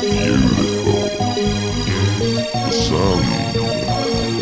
beautiful. The sound.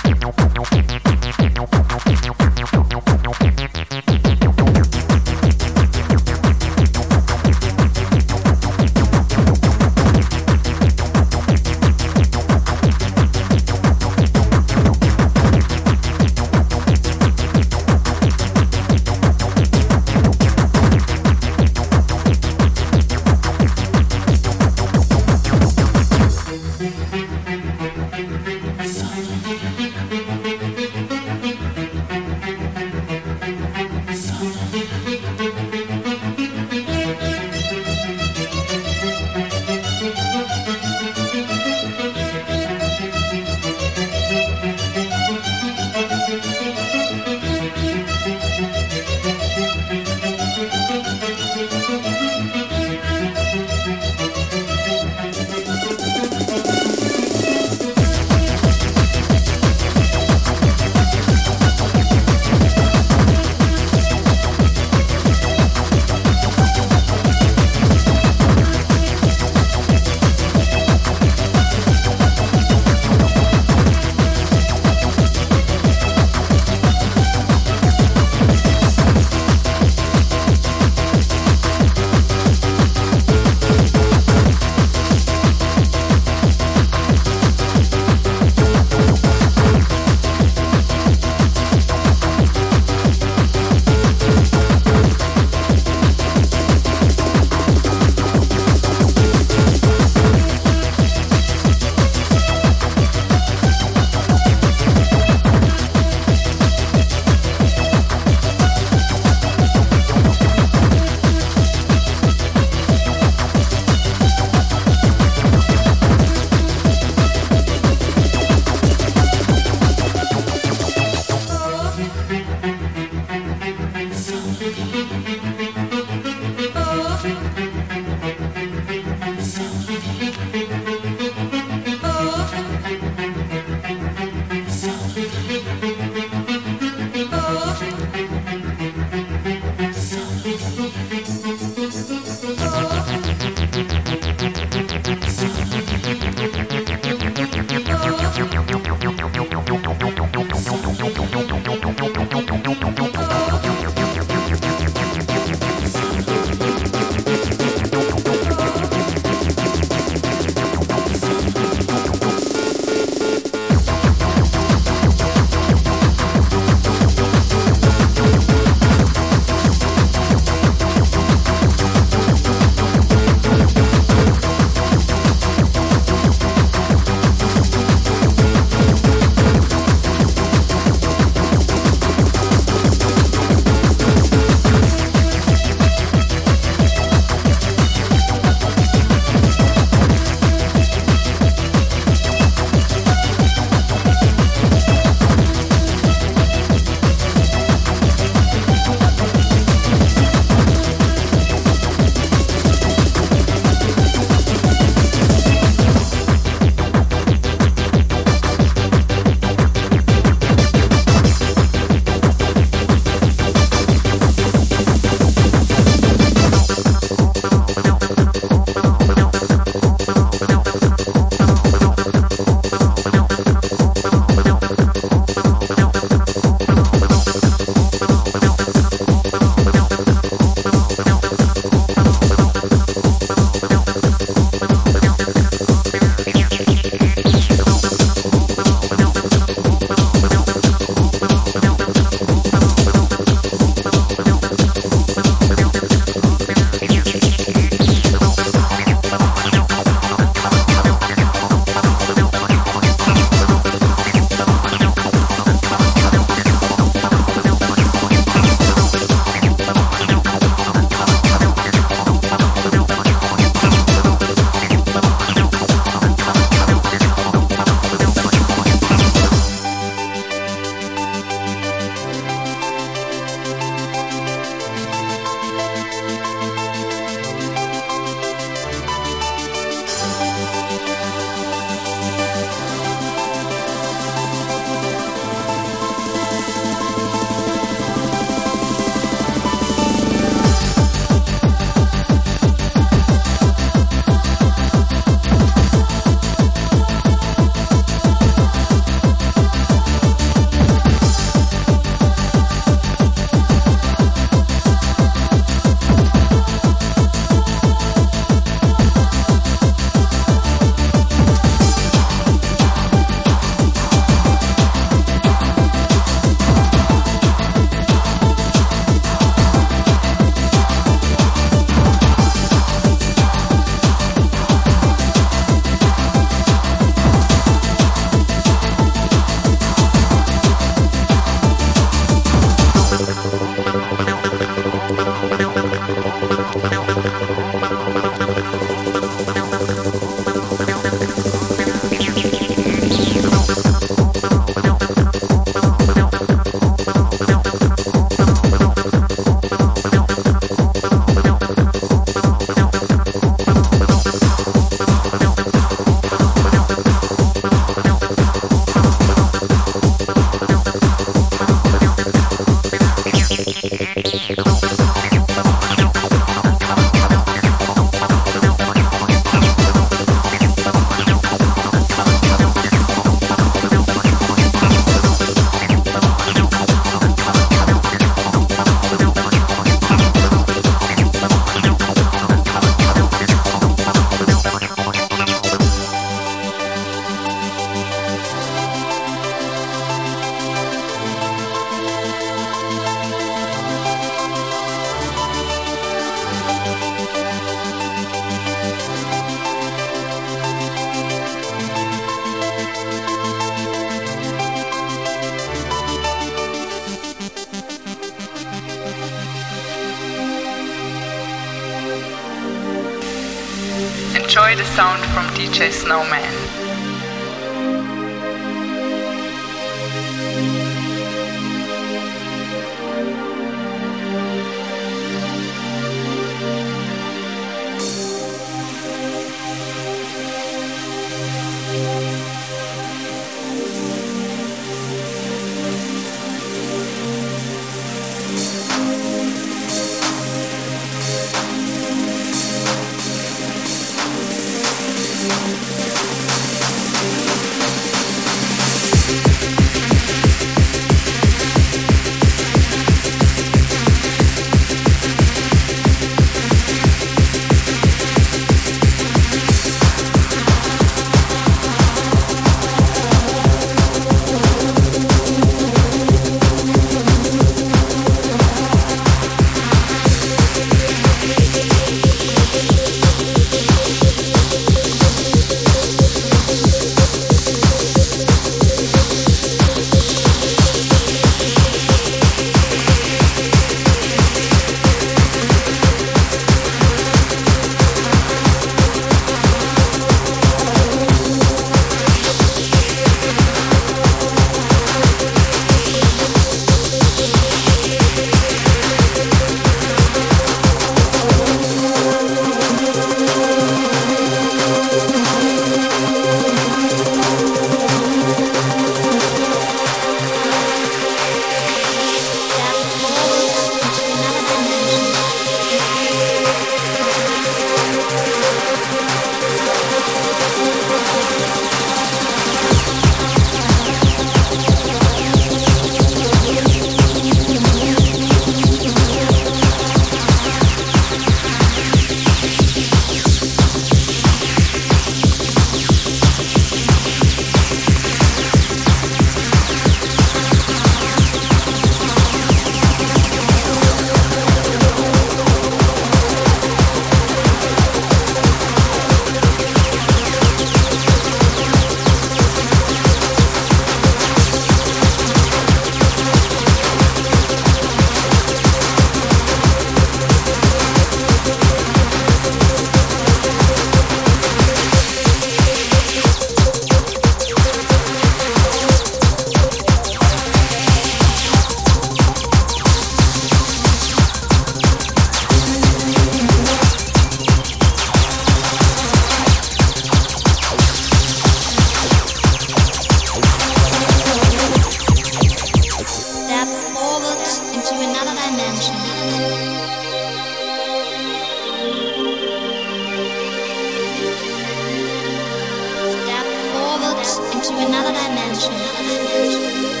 into another dimension.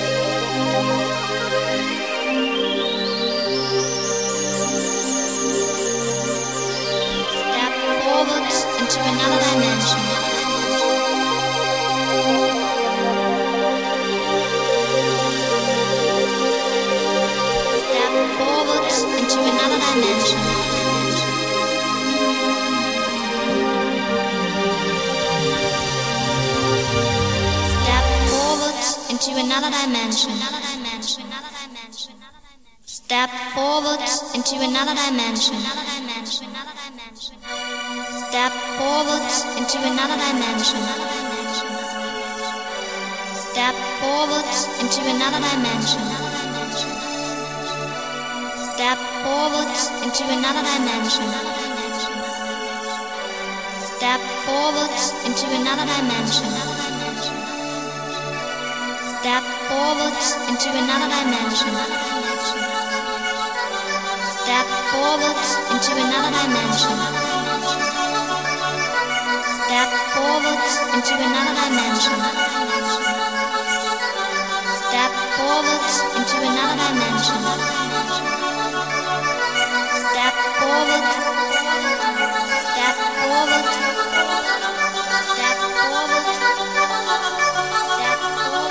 into another dimension. Step forward into another dimension. Step forward into another dimension. Step forward into another dimension. Step forward into another dimension. Step forward into another dimension step forward into another dimension. Step forward into another dimension. Step forward into another dimension. Step forward into another dimension. Step forward. Step forward. Step forward. Step forward.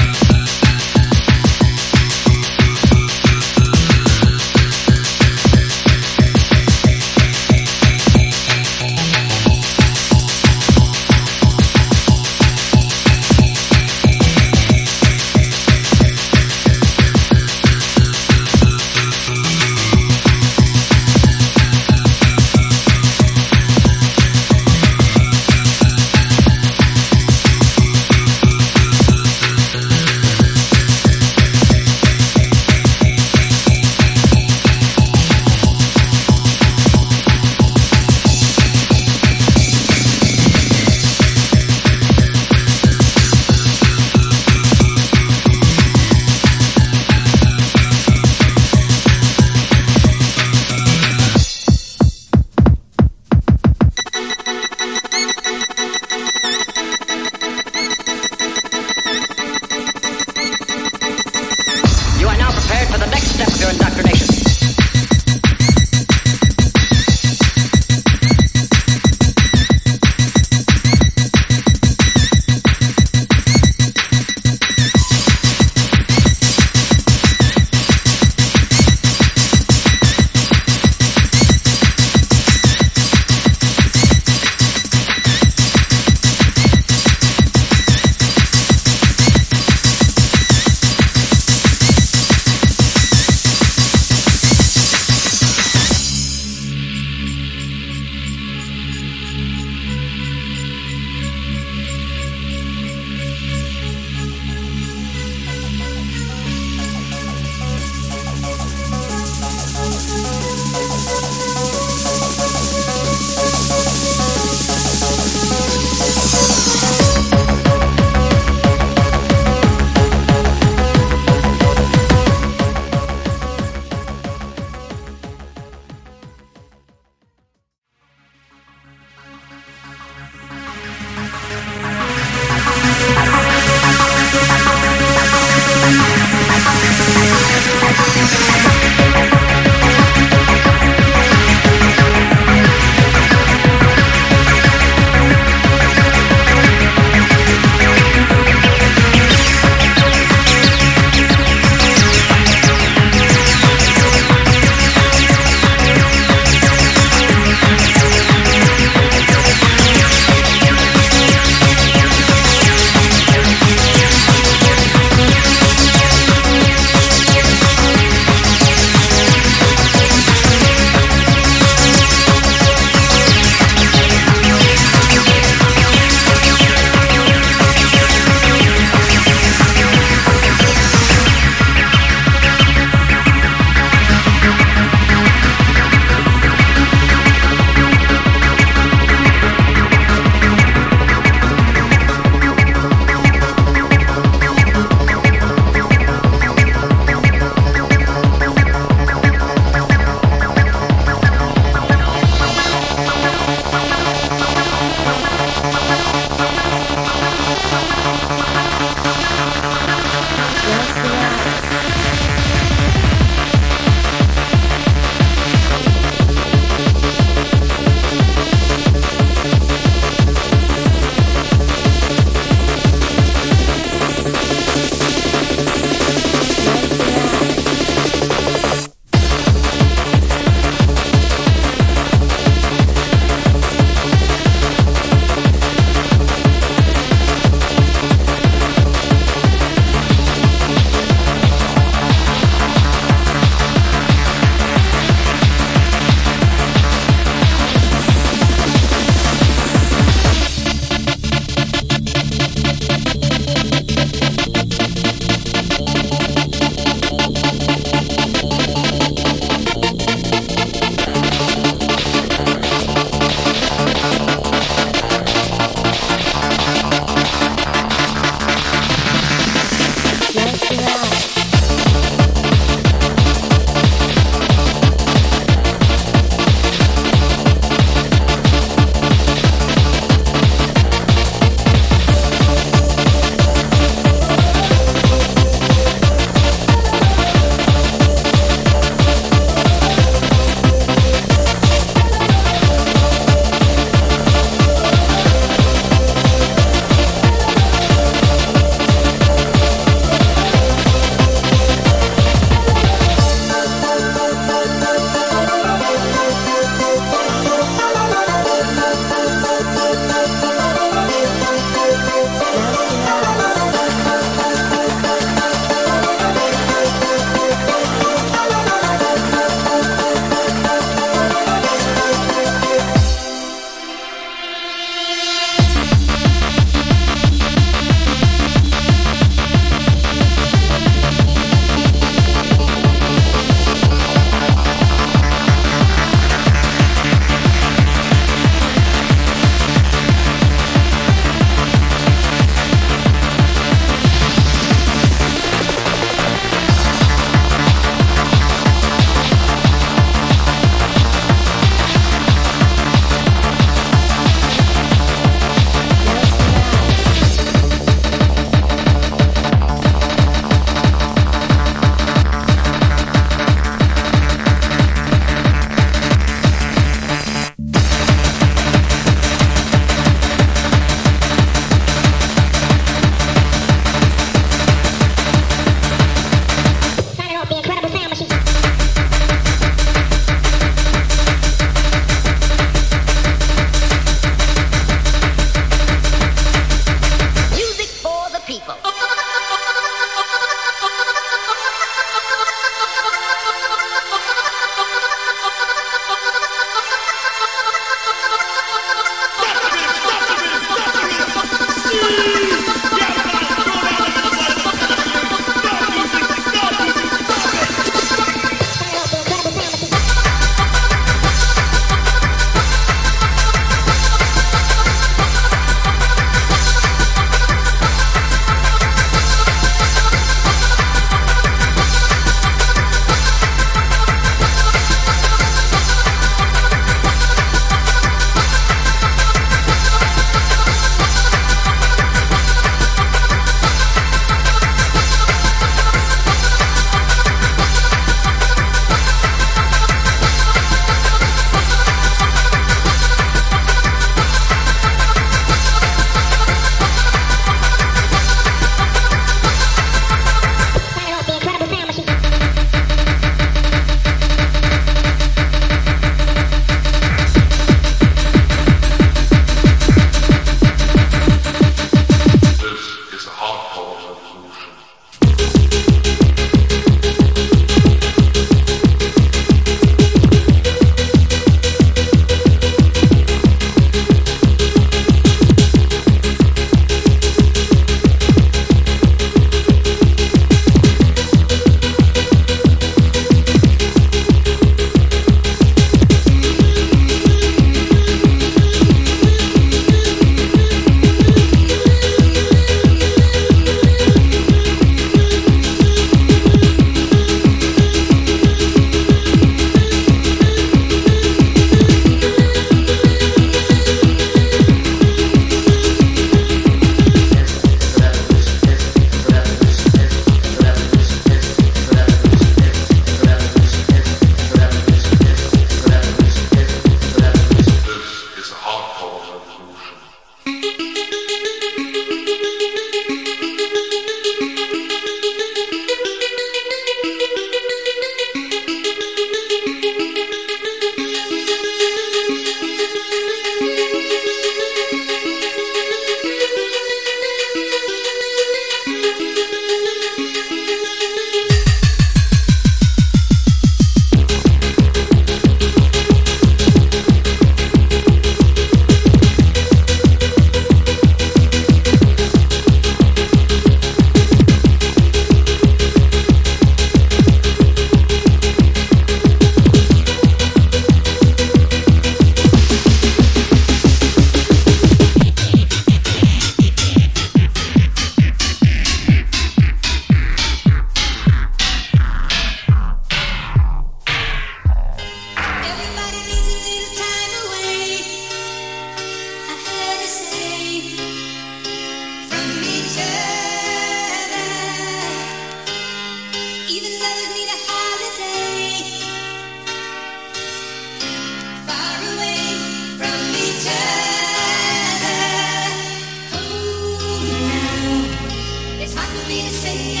obviously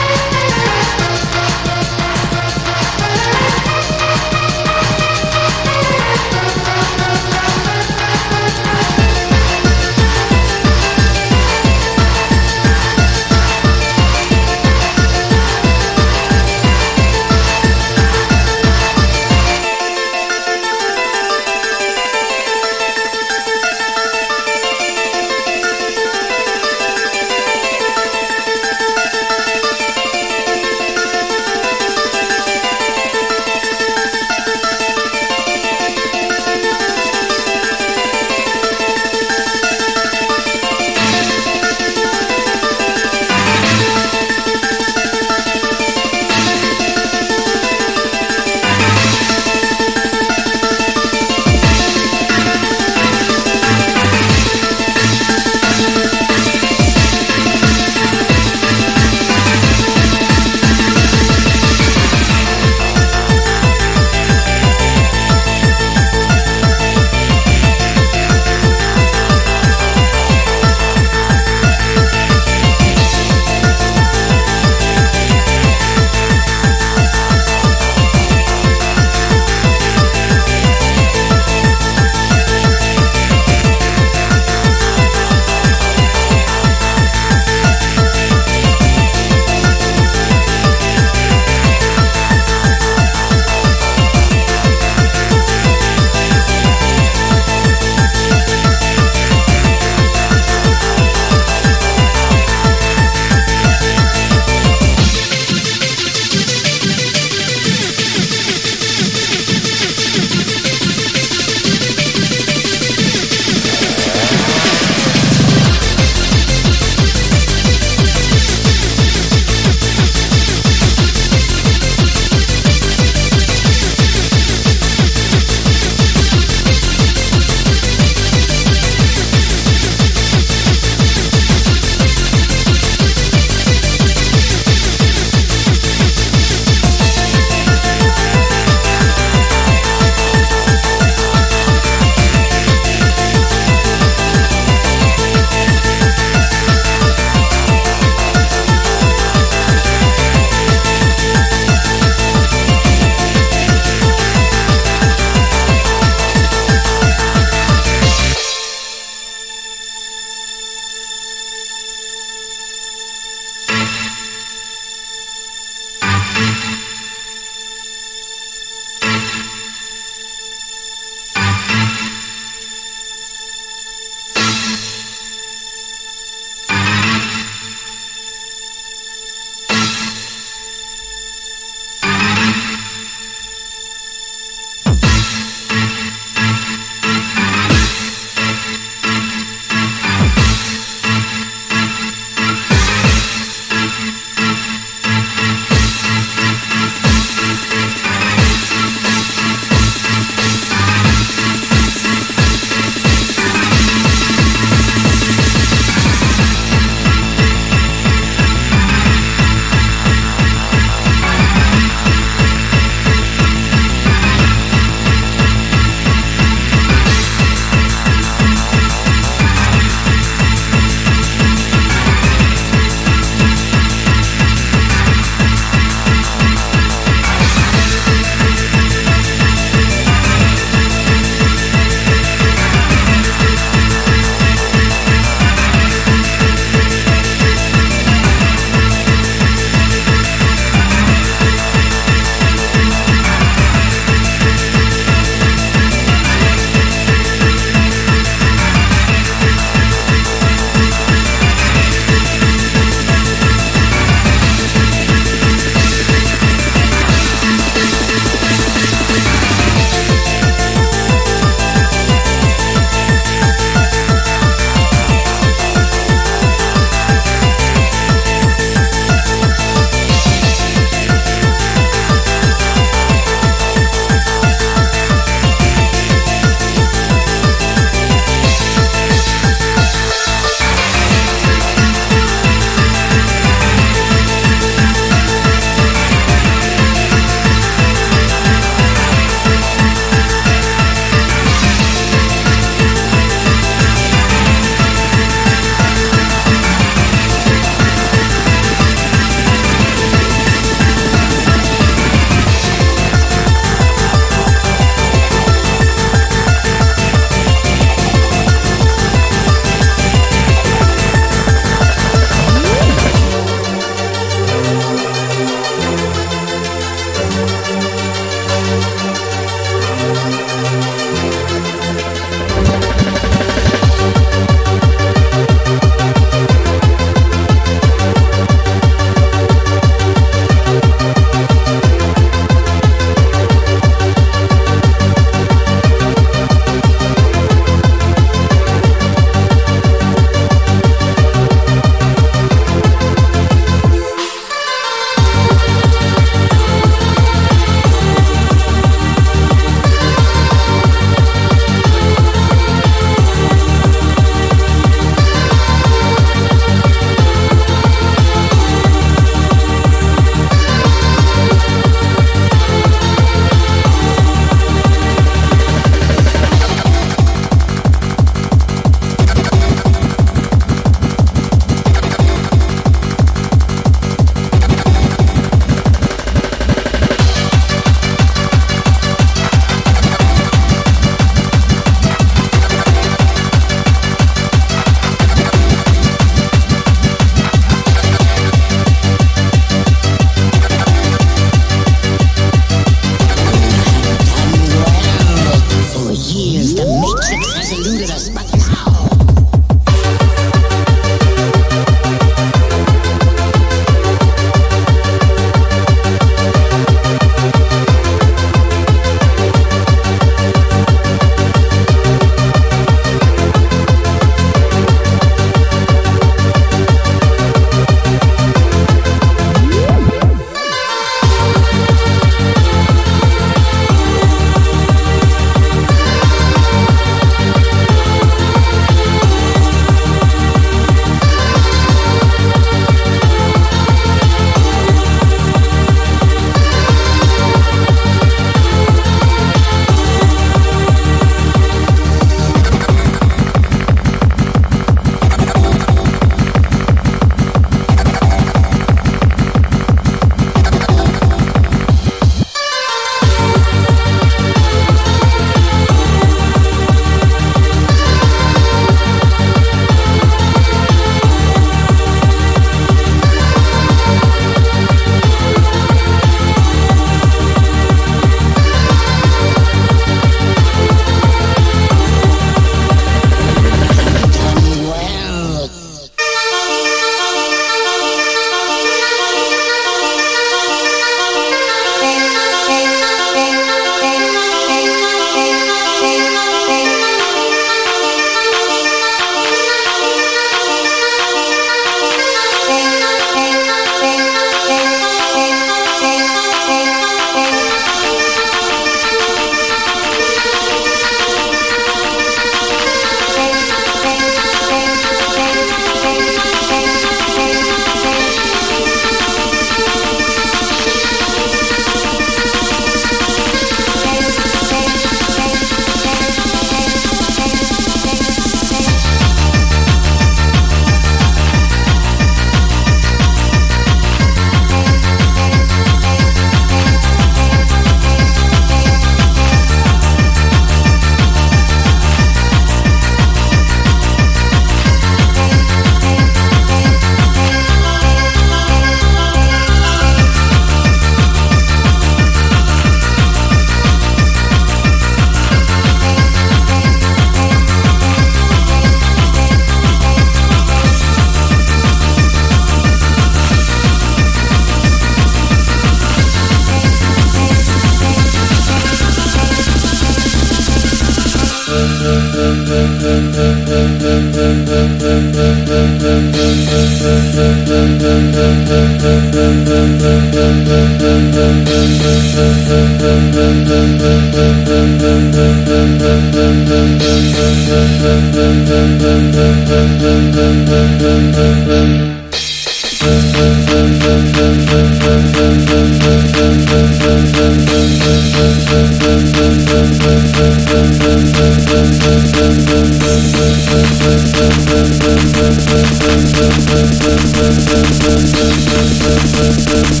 Christmas!